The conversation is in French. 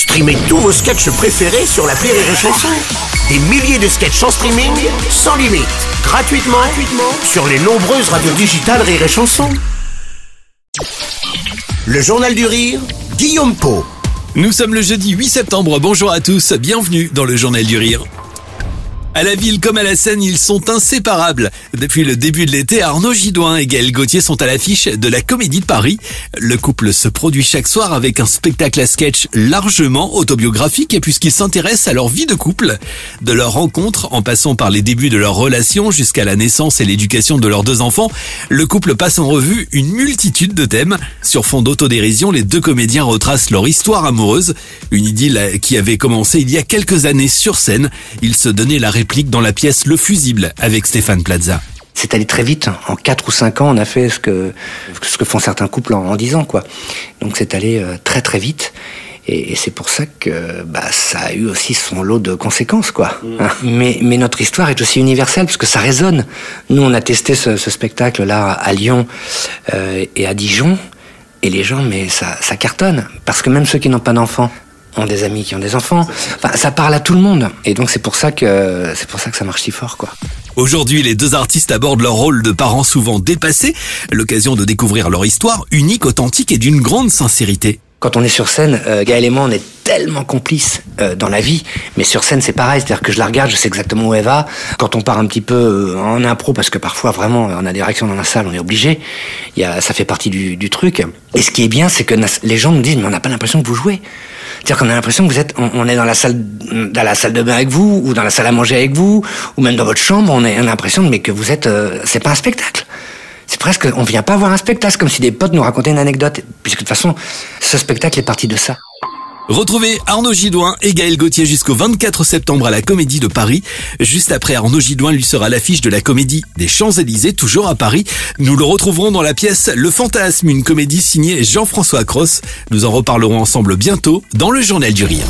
Streamez tous vos sketchs préférés sur la Rire et Chanson. Des milliers de sketchs en streaming, sans limite, gratuitement, gratuitement sur les nombreuses radios digitales Rire et Chanson. Le Journal du Rire, Guillaume Po. Nous sommes le jeudi 8 septembre, bonjour à tous, bienvenue dans le Journal du Rire. À la ville comme à la scène, ils sont inséparables. Depuis le début de l'été, Arnaud Gidouin et Gaël Gauthier sont à l'affiche de la Comédie de Paris. Le couple se produit chaque soir avec un spectacle à sketch largement autobiographique puisqu'ils s'intéressent à leur vie de couple. De leur rencontre, en passant par les débuts de leur relation jusqu'à la naissance et l'éducation de leurs deux enfants, le couple passe en revue une multitude de thèmes. Sur fond d'autodérision, les deux comédiens retracent leur histoire amoureuse, une idylle qui avait commencé il y a quelques années sur scène. Ils se donnaient la réplique dans la pièce Le Fusible avec Stéphane Plaza. C'est allé très vite. En 4 ou 5 ans, on a fait ce que, ce que font certains couples en, en 10 ans, quoi. Donc c'est allé euh, très très vite. Et, et c'est pour ça que bah, ça a eu aussi son lot de conséquences, quoi. Hein. Mais, mais notre histoire est aussi universelle, parce que ça résonne. Nous, on a testé ce, ce spectacle-là à Lyon euh, et à Dijon, et les gens, mais ça, ça cartonne. Parce que même ceux qui n'ont pas d'enfants ont des amis qui ont des enfants. Enfin, ça parle à tout le monde. Et donc c'est pour ça que c'est pour ça que ça marche si fort, quoi. Aujourd'hui, les deux artistes abordent leur rôle de parents souvent dépassés, l'occasion de découvrir leur histoire unique, authentique et d'une grande sincérité. Quand on est sur scène, euh, Gaël et moi, on est tellement complices euh, dans la vie, mais sur scène, c'est pareil. C'est-à-dire que je la regarde, je sais exactement où elle va. Quand on part un petit peu euh, en impro, parce que parfois, vraiment, on a des réactions dans la salle, on est obligé. Il y a, ça fait partie du, du truc. Et ce qui est bien, c'est que les gens nous disent, mais on n'a pas l'impression que vous jouez. C'est-à-dire qu'on a l'impression que vous êtes, on, est dans la salle, dans la salle de bain avec vous, ou dans la salle à manger avec vous, ou même dans votre chambre. On, est, a l'impression, mais que vous êtes, euh, c'est pas un spectacle. C'est presque, on vient pas voir un spectacle, comme si des potes nous racontaient une anecdote. Puisque de toute façon, ce spectacle est parti de ça. Retrouvez Arnaud Gidoin et Gaël Gauthier jusqu'au 24 septembre à la Comédie de Paris. Juste après, Arnaud Gidoin lui sera l'affiche de la Comédie des Champs-Élysées, toujours à Paris. Nous le retrouverons dans la pièce Le Fantasme, une comédie signée Jean-François Cross. Nous en reparlerons ensemble bientôt dans le Journal du Rire.